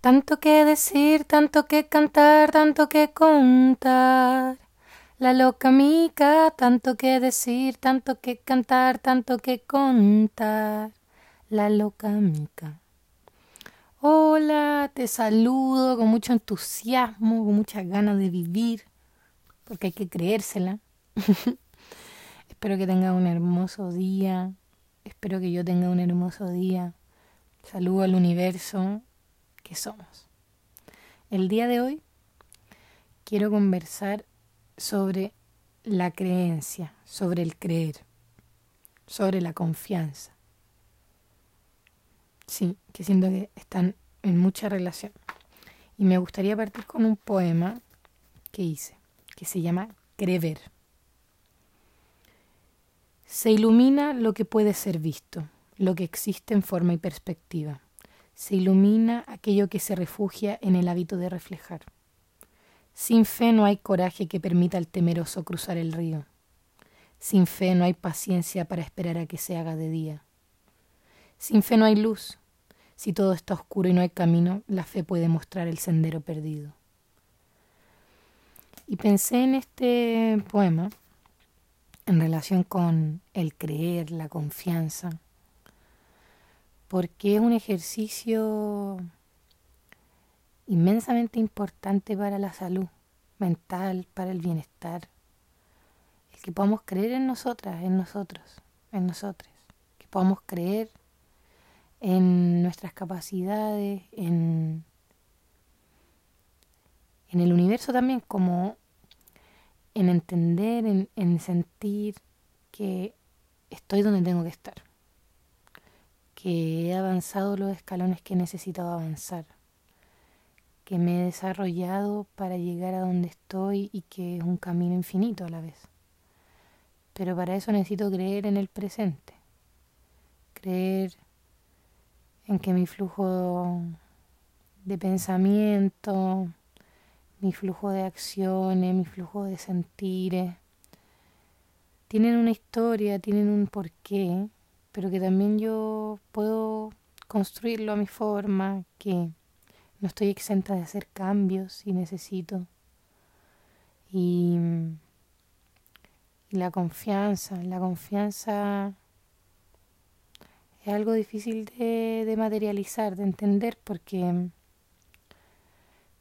Tanto que decir, tanto que cantar, tanto que contar. La loca mica, tanto que decir, tanto que cantar, tanto que contar. La loca mica. Hola, te saludo con mucho entusiasmo, con muchas ganas de vivir, porque hay que creérsela. Espero que tenga un hermoso día. Espero que yo tenga un hermoso día. Saludo al universo que somos. El día de hoy quiero conversar sobre la creencia, sobre el creer, sobre la confianza. Sí, que siento que están en mucha relación. Y me gustaría partir con un poema que hice, que se llama Crever. Se ilumina lo que puede ser visto, lo que existe en forma y perspectiva se ilumina aquello que se refugia en el hábito de reflejar. Sin fe no hay coraje que permita al temeroso cruzar el río. Sin fe no hay paciencia para esperar a que se haga de día. Sin fe no hay luz. Si todo está oscuro y no hay camino, la fe puede mostrar el sendero perdido. Y pensé en este poema en relación con el creer, la confianza, porque es un ejercicio inmensamente importante para la salud mental, para el bienestar. El que podamos creer en nosotras, en nosotros, en nosotros. Que podamos creer en nuestras capacidades, en, en el universo también, como en entender, en, en sentir que estoy donde tengo que estar que he avanzado los escalones que he necesitado avanzar, que me he desarrollado para llegar a donde estoy y que es un camino infinito a la vez. Pero para eso necesito creer en el presente, creer en que mi flujo de pensamiento, mi flujo de acciones, mi flujo de sentires, tienen una historia, tienen un porqué pero que también yo puedo construirlo a mi forma, que no estoy exenta de hacer cambios si necesito. Y, la confianza, la confianza es algo difícil de, de, materializar, de entender, porque,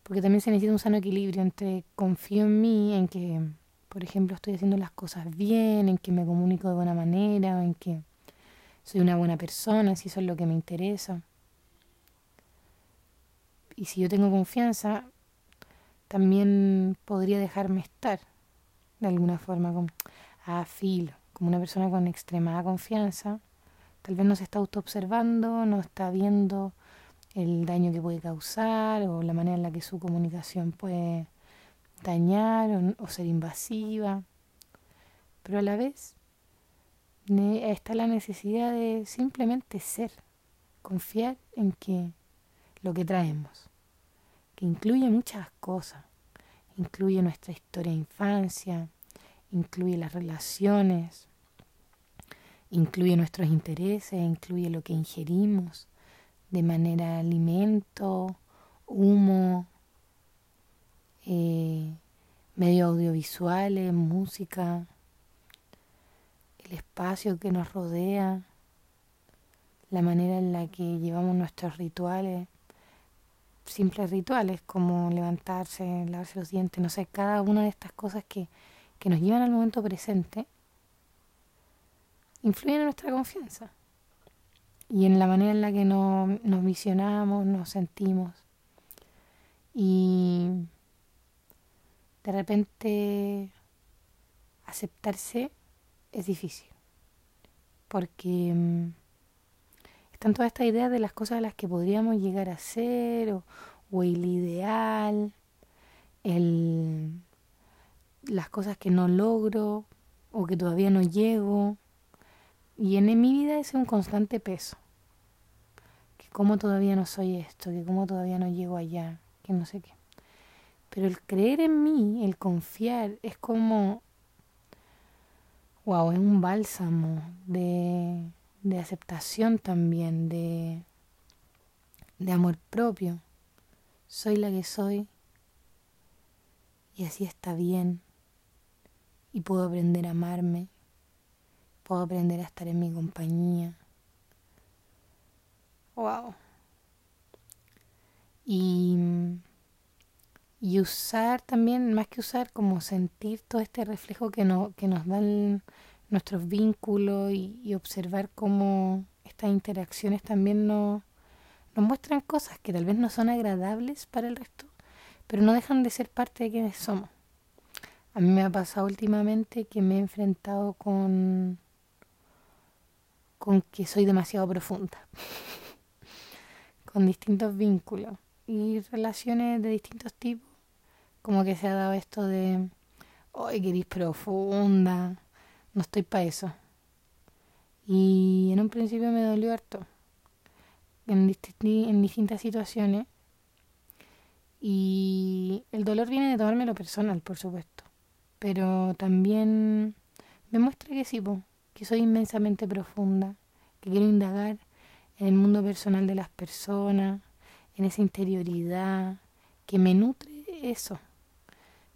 porque también se necesita un sano equilibrio entre confío en mí, en que, por ejemplo, estoy haciendo las cosas bien, en que me comunico de buena manera, en que soy una buena persona, si eso es lo que me interesa. Y si yo tengo confianza, también podría dejarme estar de alguna forma, como a filo, como una persona con extremada confianza. Tal vez no se está autoobservando, no está viendo el daño que puede causar o la manera en la que su comunicación puede dañar o ser invasiva. Pero a la vez está la necesidad de simplemente ser, confiar en que lo que traemos, que incluye muchas cosas, incluye nuestra historia de infancia, incluye las relaciones, incluye nuestros intereses, incluye lo que ingerimos de manera alimento, humo, eh, medios audiovisuales, música, el espacio que nos rodea, la manera en la que llevamos nuestros rituales, simples rituales como levantarse, lavarse los dientes, no sé, cada una de estas cosas que, que nos llevan al momento presente, influyen en nuestra confianza y en la manera en la que nos, nos visionamos, nos sentimos. Y de repente aceptarse es difícil. Porque mm, están todas estas ideas de las cosas a las que podríamos llegar a ser, o, el ideal, el, las cosas que no logro, o que todavía no llego. Y en, mi vida es un constante peso. Que como todavía no soy esto, que como todavía no llego allá, que no sé qué. Pero el creer en mí, el confiar, es como wow, es un bálsamo de, de aceptación también, de, de amor propio. soy la que soy y así está bien y puedo aprender a amarme, puedo aprender a estar en mi compañía. Wow. Y, y usar también, más que usar, como sentir todo este reflejo que, no, que nos dan nuestros vínculos y, observar cómo estas interacciones también nos, nos muestran cosas que tal vez no son agradables para el resto, pero no dejan de ser parte de quienes somos. A mí me ha pasado últimamente que me he enfrentado con con que soy demasiado profunda, con distintos vínculos y relaciones de distintos tipos, como que se ha dado esto de, hoy profunda, no estoy para eso. Y en un principio me dolió harto, en, en distintas situaciones, y el dolor viene de tomarme lo personal, por supuesto pero también me muestra que sí, que soy inmensamente profunda, que quiero indagar en el mundo personal de las personas, en esa interioridad, que me nutre eso,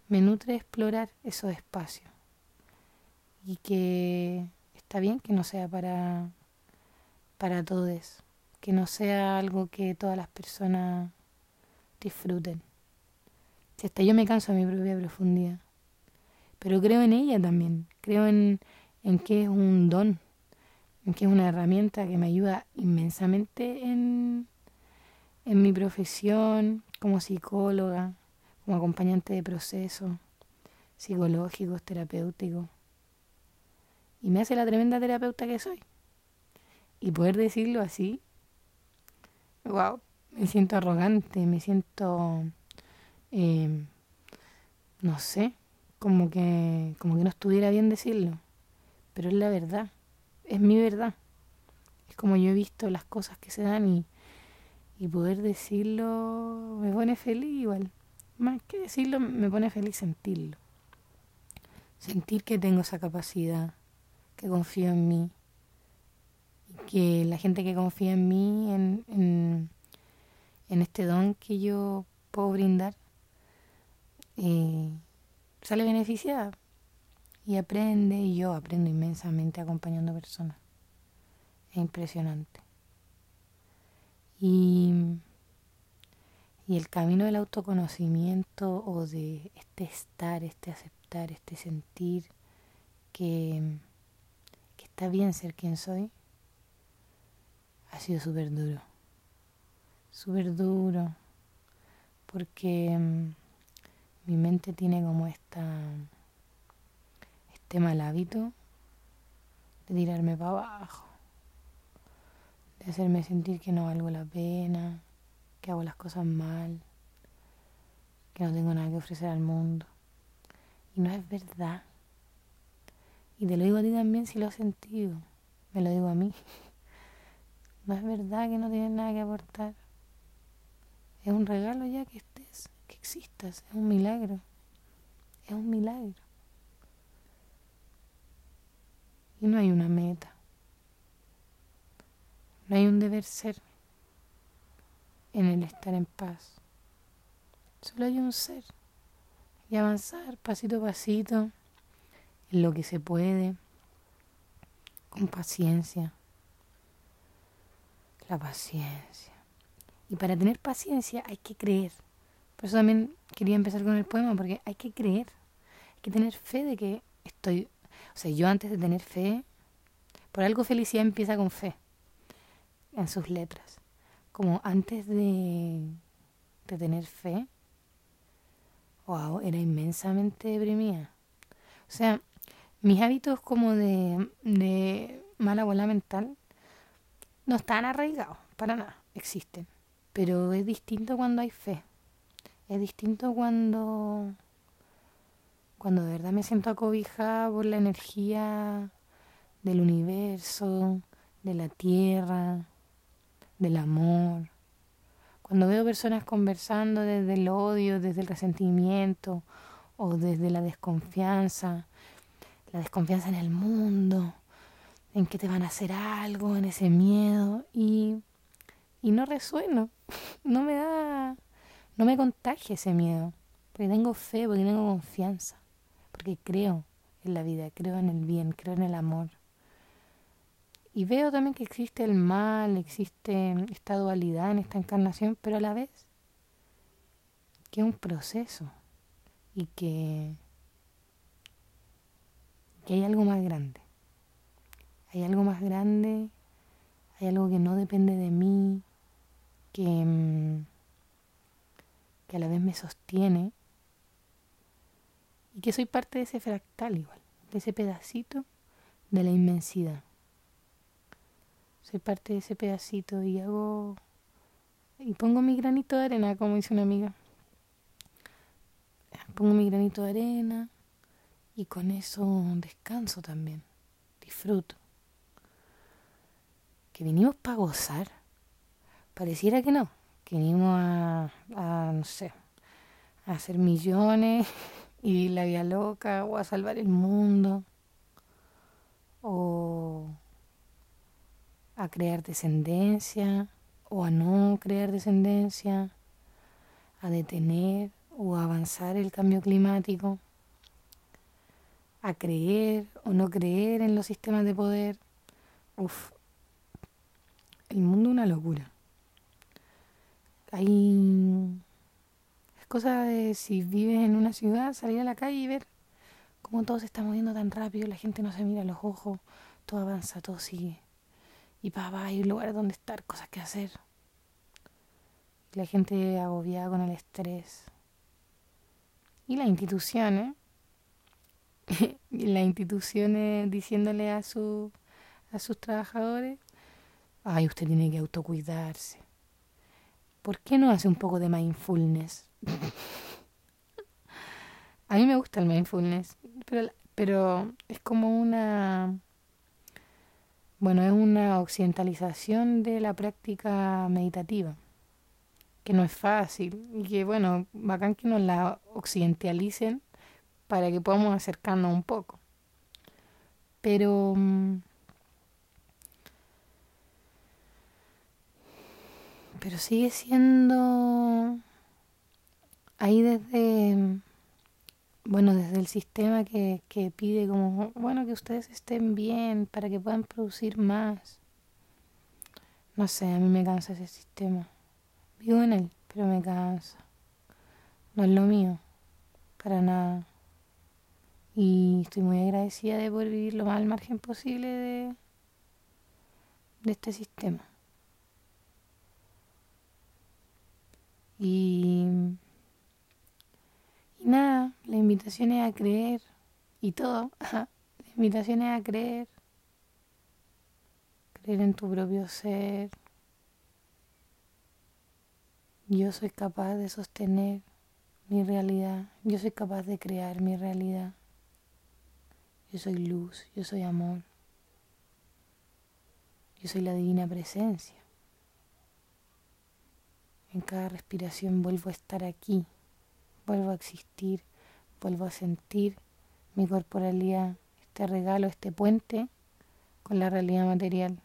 me nutre explorar esos espacios y que está bien que no sea para para todos, que no sea algo que todas las personas disfruten. Si hasta yo me canso de mi propia profundidad pero creo en ella también, creo en, en que es un don, en que es una herramienta que me ayuda inmensamente en, en mi profesión como psicóloga, como acompañante de procesos psicológicos, terapéuticos. Y me hace la tremenda terapeuta que soy. Y poder decirlo así, wow, me siento arrogante, me siento, eh, no sé, como que, como que no estuviera bien decirlo, pero es la verdad, es mi verdad. Es como yo he visto las cosas que se dan y, y poder decirlo me pone feliz igual. Más que decirlo, me pone feliz sentirlo. Sentir que tengo esa capacidad, que confío en mí. Que la gente que confía en mí, en, en, en este don que yo puedo brindar, eh, sale beneficiada y aprende y yo aprendo inmensamente acompañando personas. Es impresionante. Y, y el camino del autoconocimiento o de este estar, este aceptar, este sentir que, que está bien ser quien soy, ha sido súper duro. Súper duro. Porque mm, mi mente tiene como esta este mal hábito de tirarme para abajo, de hacerme sentir que no valgo la pena, que hago las cosas mal, que no tengo nada que ofrecer al mundo. Y no es verdad. Y te lo digo a ti también si lo has sentido. Me lo digo a mí. No es verdad que no tienes nada que aportar. Es un regalo ya que estés existas, es un milagro, es un milagro. Y no hay una meta, no hay un deber ser en el estar en paz. Solo hay un ser y avanzar pasito a pasito en lo que se puede, con paciencia. La paciencia. Y para tener paciencia hay que creer. Por eso también quería empezar con el poema, porque hay que creer, hay que tener fe de que estoy, o sea, yo antes de tener fe, por algo felicidad empieza con fe en sus letras. Como antes de, de tener fe, wow, era inmensamente deprimida. O sea, mis hábitos como de, de mala bola mental no están arraigados, para nada, existen. Pero es distinto cuando hay fe. Es distinto cuando, cuando de verdad me siento acobijada por la energía del universo, de la tierra, del amor. Cuando veo personas conversando desde el odio, desde el resentimiento o desde la desconfianza, la desconfianza en el mundo, en que te van a hacer algo, en ese miedo y, y no resueno, no me da no me contagie ese miedo, porque tengo fe, porque tengo confianza, porque creo en la vida, creo en el bien, creo en el amor. Y veo también que existe el mal, existe esta dualidad en esta encarnación, pero a la vez que es un proceso y que, que hay algo más grande. Hay algo más grande, hay algo que no depende de mí, que, mm, que a la vez me sostiene y que soy parte de ese fractal igual, de ese pedacito de la inmensidad. Soy parte de ese pedacito y hago y pongo mi granito de arena, como dice una amiga. Pongo mi granito de arena y con eso descanso también, disfruto. Que vinimos para gozar. Pareciera que no, que vinimos a, a no sé, a hacer millones y la vida loca o a salvar el mundo o a crear descendencia o a no crear descendencia, a detener o a avanzar el cambio climático, a creer o no creer en los sistemas de poder. Uf, el mundo es una locura. Hay cosa de si vives en una ciudad, salir a la calle y ver cómo todo se está moviendo tan rápido, la gente no se mira a los ojos, todo avanza, todo sigue. Y para hay lugares donde estar, cosas que hacer. La gente agobiada con el estrés. Y las instituciones, las instituciones diciéndole a, su, a sus trabajadores, ay, usted tiene que autocuidarse. ¿Por qué no hace un poco de mindfulness? A mí me gusta el mindfulness, pero, pero es como una... Bueno, es una occidentalización de la práctica meditativa, que no es fácil y que, bueno, bacán que nos la occidentalicen para que podamos acercarnos un poco. Pero... Mm, pero sigue siendo ahí desde, bueno, desde el sistema que, que pide como, bueno, que ustedes estén bien para que puedan producir más. No sé, a mí me cansa ese sistema. Vivo en él, pero me cansa. No es lo mío, para nada. Y estoy muy agradecida de poder vivir lo más al margen posible de, de este sistema. Y nada, la invitación es a creer y todo. La invitación es a creer. Creer en tu propio ser. Yo soy capaz de sostener mi realidad. Yo soy capaz de crear mi realidad. Yo soy luz, yo soy amor. Yo soy la divina presencia. En cada respiración vuelvo a estar aquí vuelvo a existir, vuelvo a sentir mi corporalidad, este regalo, este puente con la realidad material.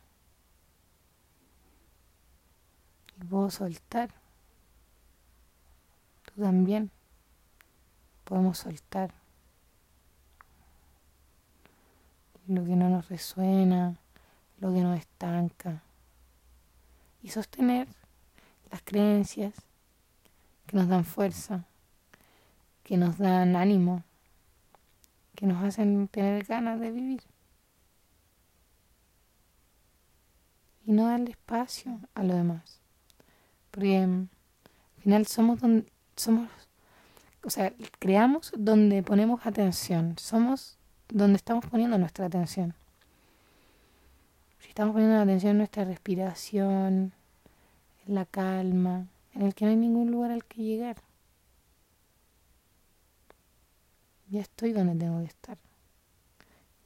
Y puedo soltar. Tú también. Podemos soltar lo que no nos resuena, lo que nos estanca. Y sostener las creencias que nos dan fuerza, que nos dan ánimo, que nos hacen tener ganas de vivir. Y no darle espacio a lo demás. Porque mm, al final somos donde somos, o sea, creamos donde ponemos atención, somos donde estamos poniendo nuestra atención. Si estamos poniendo la atención en nuestra respiración, en la calma, en el que no hay ningún lugar al que llegar. Ya estoy donde tengo que estar.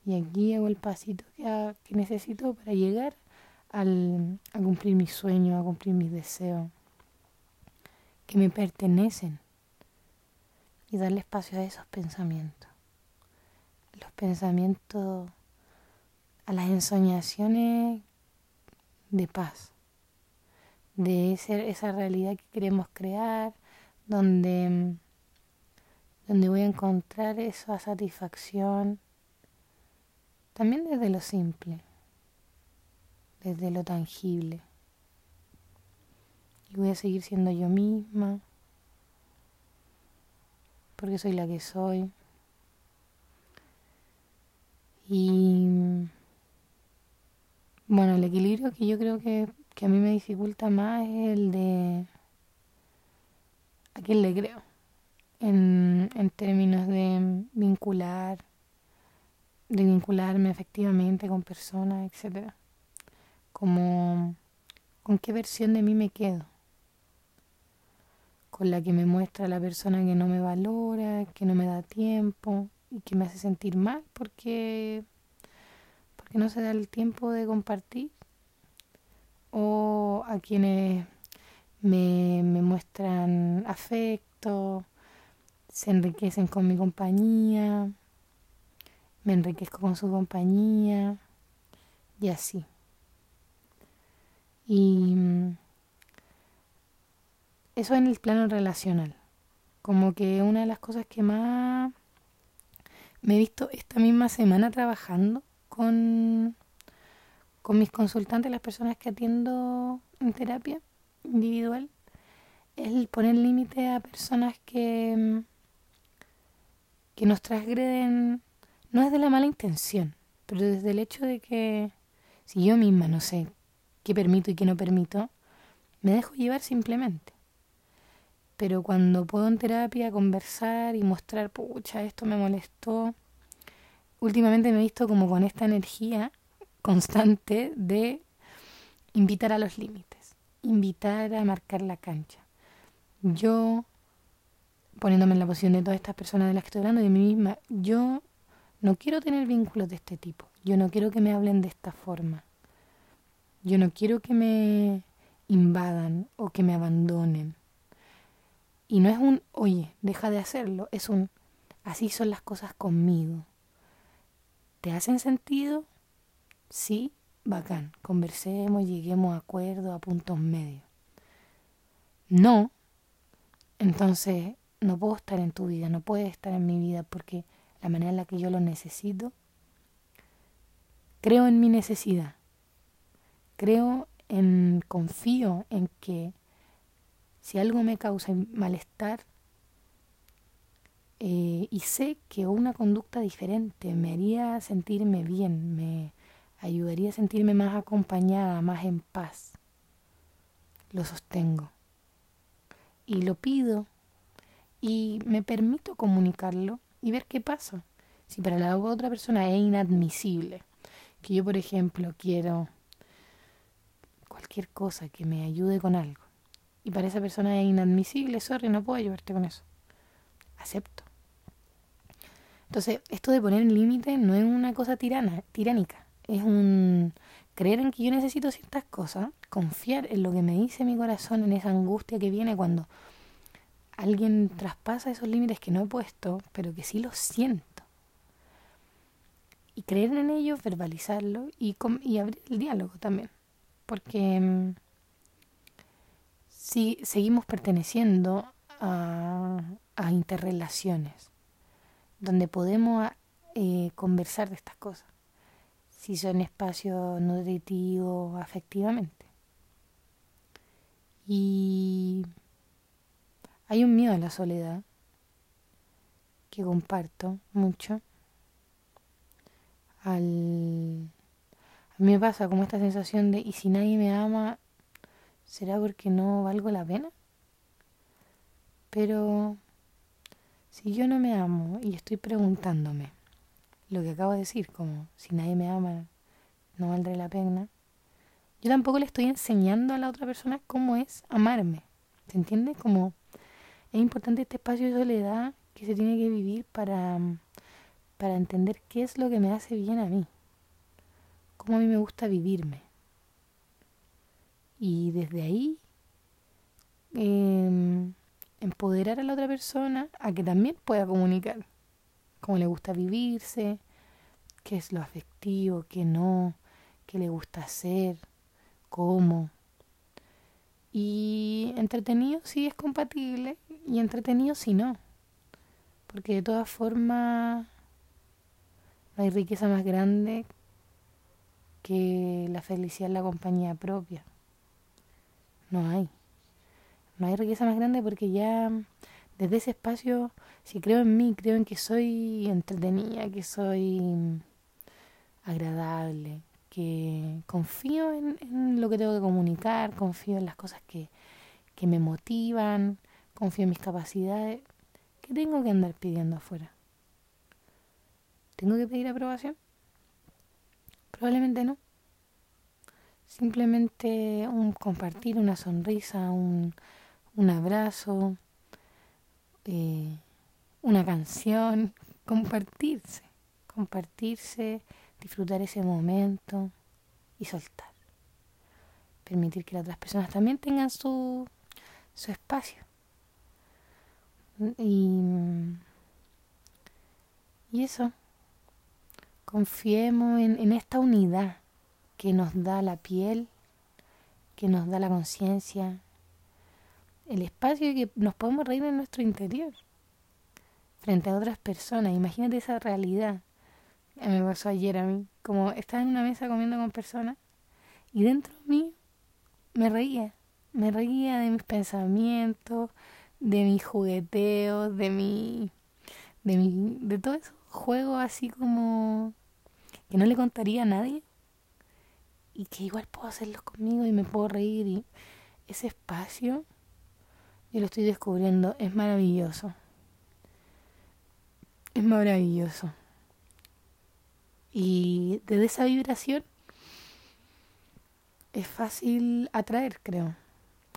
Y aquí hago el pasito que, que necesito para llegar al, a cumplir mis sueños, a cumplir mis deseos, que me pertenecen. Y darle espacio a esos pensamientos. Los pensamientos, a las ensoñaciones de paz, de esa realidad que queremos crear, donde, donde voy a encontrar esa satisfacción también desde lo simple, desde lo tangible. Y voy a seguir siendo yo misma, porque soy la que soy. Y bueno, el equilibrio que yo creo que, que a mí me dificulta más es el de a quién le creo, en, en términos de vincular, de vincularme efectivamente con personas, etcétera. Como con qué versión de mí me quedo. Con la que me muestra la persona que no me valora, que no me da tiempo y que me hace sentir mal porque porque no se da el tiempo de compartir o a quienes me, me muestran afecto, se enriquecen con mi compañía, me enriquezco con su compañía y así. Y mm, eso en el plano relacional. Como que una de las cosas que más me he visto esta misma semana trabajando con, con mis consultantes, las personas que atiendo en terapia, individual el poner límite a personas que, mm, que nos transgreden, no es de la mala intención, pero desde el hecho de que si yo misma no sé qué permito y qué no permito, me dejo llevar simplemente. Pero cuando puedo en terapia conversar y mostrar, pucha, esto me molestó, últimamente me he visto como con esta energía constante de invitar a los límites invitar a marcar la cancha. Yo, poniéndome en la posición de todas estas personas de las que estoy hablando, de mí misma, yo no quiero tener vínculos de este tipo. Yo no quiero que me hablen de esta forma. Yo no quiero que me invadan o que me abandonen. Y no es un, oye, deja de hacerlo, es un, así son las cosas conmigo. ¿Te hacen sentido? Sí, bacán, conversemos, lleguemos a acuerdos, a puntos medios. No, entonces no puedo estar en tu vida, no puedes estar en mi vida porque la manera en la que yo lo necesito, creo en mi necesidad, creo en, confío en que si algo me causa malestar eh, y sé que una conducta diferente me haría sentirme bien, me, ayudaría a sentirme más acompañada, más en paz. Lo sostengo. Y lo pido y me permito comunicarlo y ver qué pasa. Si para la otra persona es inadmisible, que yo por ejemplo quiero cualquier cosa que me ayude con algo, y para esa persona es inadmisible, sorry, no puedo ayudarte con eso. Acepto. Entonces, esto de poner límite no es una cosa tirana, tiránica es un creer en que yo necesito ciertas cosas, confiar en lo que me dice mi corazón, en esa angustia que viene cuando alguien traspasa esos límites que no he puesto, pero que sí los siento. Y creer en ello, verbalizarlo y, abrir el diálogo también. Porque mm, si seguimos perteneciendo a, interrelaciones donde podemos eh, conversar de estas cosas si son espacios nutritivos afectivamente. Y hay un miedo a la soledad que comparto mucho. Al... A mí me pasa como esta sensación de, ¿y si nadie me ama, será porque no valgo la pena? Pero si yo no me amo y estoy preguntándome, lo que acabo de decir, como si nadie me ama, no valdré la pena. Yo tampoco le estoy enseñando a la otra persona cómo es amarme. ¿Se entiende? Como es importante este espacio de soledad que se tiene que vivir para, para entender qué es lo que me hace bien a mí. Cómo a mí me gusta vivirme. Y desde ahí em, empoderar a la otra persona a que también pueda comunicar cómo le gusta vivirse, qué es lo afectivo, qué no, qué le gusta hacer, cómo. Y entretenido sí es compatible y entretenido si no. Porque de todas formas no hay riqueza más grande que la felicidad en la compañía propia. No hay. No hay riqueza más grande porque ya desde ese espacio, si creo en mí, creo en que soy entretenida, que soy agradable, que confío en, lo que tengo que comunicar, confío en las cosas que, que me motivan, confío en mis capacidades. ¿Qué tengo que andar pidiendo afuera? ¿Tengo que pedir aprobación? Probablemente no. Simplemente un compartir, una sonrisa, un, un abrazo, eh, una canción, compartirse, compartirse, disfrutar ese momento y soltar. Permitir que las otras personas también tengan su, su espacio. Y, y eso, confiemos en, esta unidad que nos da la piel, que nos da la conciencia, el espacio que nos podemos reír en nuestro interior frente a otras personas. Imagínate esa realidad. Me pasó ayer a mí, como estaba en una mesa comiendo con personas y dentro de mí me reía, me reía de mis pensamientos, de mis jugueteos, de mi, de mi, de todo esos juegos así como que no le contaría a nadie y que igual puedo hacerlos conmigo y me puedo reír y ese espacio yo lo estoy descubriendo, es maravilloso. Es maravilloso. Y desde esa vibración es fácil atraer, creo.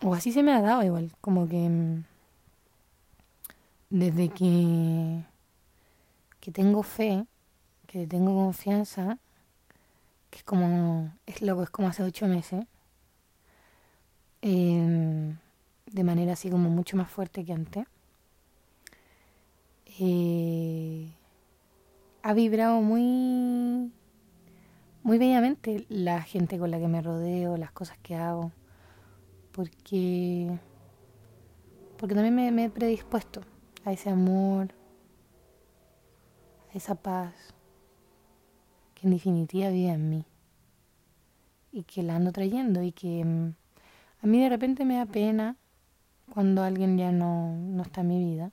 O así se me ha dado igual, como que mm, desde que, que tengo fe, que tengo confianza, que es como, es loco, es como hace ocho meses, eh, de manera así como mucho más fuerte que antes. Eh, ha vibrado muy, muy bellamente la gente con la que me rodeo, las cosas que hago, porque, porque también me he predispuesto a ese amor, a esa paz, que en definitiva vive en mí y que la ando trayendo y que mm, a mí de repente me da pena cuando alguien ya no, no está en mi vida.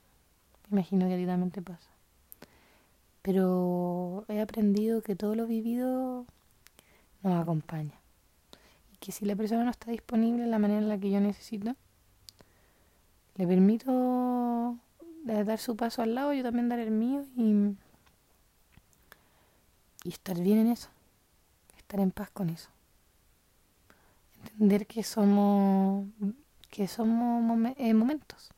Imagino que a ti también te pasa. Pero he aprendido que todo lo vivido nos acompaña. Y que si la persona no está disponible en la manera en la que yo necesito, le permito dar su paso al lado, yo también dar el mío y, y estar bien en eso. Estar en paz con eso. Entender que somos que somos eh, momentos,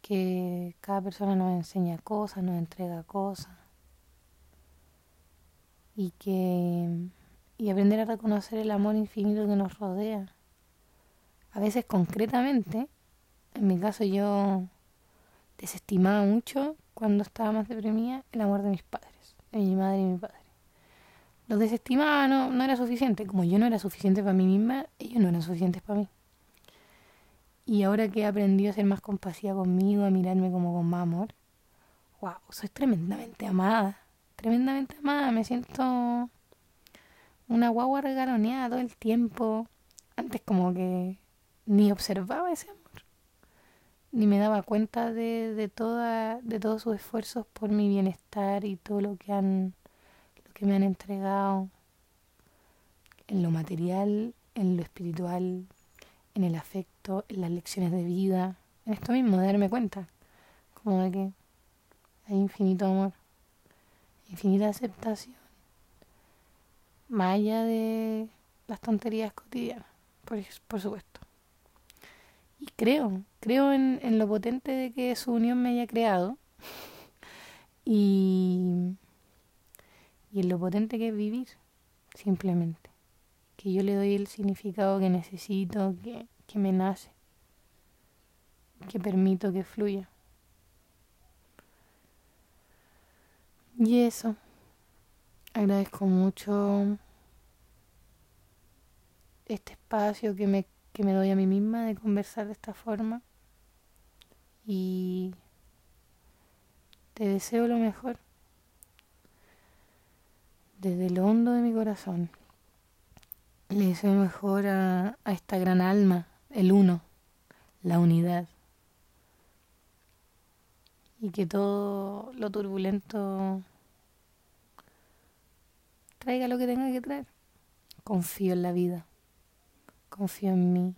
que cada persona nos enseña cosas, nos entrega cosas y que y aprender a reconocer el amor infinito que nos rodea. A veces concretamente, en mi caso yo desestimaba mucho cuando estaba más deprimida el amor de mis padres, de mi madre y mi padre. Los desestimaba, no, no era suficiente. Como yo no era suficiente para mí misma, ellos no eran suficientes para mí. Y ahora que he aprendido a ser más compasiva conmigo, a mirarme como con más amor, wow, soy tremendamente amada, tremendamente amada, me siento una guagua regaloneada todo el tiempo. Antes como que ni observaba ese amor, ni me daba cuenta de, de, toda, de todos sus esfuerzos por mi bienestar y todo lo que han, lo que me han entregado en lo material, en lo espiritual, en el afecto, en las lecciones de vida, en esto mismo, de darme cuenta, como de que hay infinito amor, infinita aceptación, más allá de las tonterías cotidianas, por, por supuesto. Y creo, creo en, en lo potente de que su unión me haya creado y, y en lo potente que es vivir, simplemente que yo le doy el significado que necesito, que, que me nace, que permito que fluya. Y eso, agradezco mucho este espacio que me, que me doy a mí misma de conversar de esta forma, y te deseo lo mejor desde el hondo de mi corazón. Le deseo mejor a, a esta gran alma, el uno, la unidad. Y que todo lo turbulento traiga lo que tenga que traer. Confío en la vida. Confío en mí.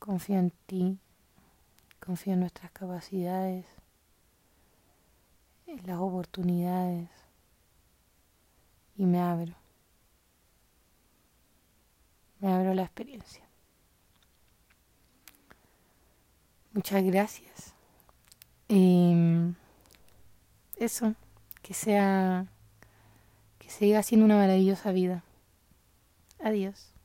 Confío en ti. Confío en nuestras capacidades. En las oportunidades. Y me abro. Me abro la experiencia. Muchas gracias. Y eso, que sea, que siga siendo una maravillosa vida. Adiós.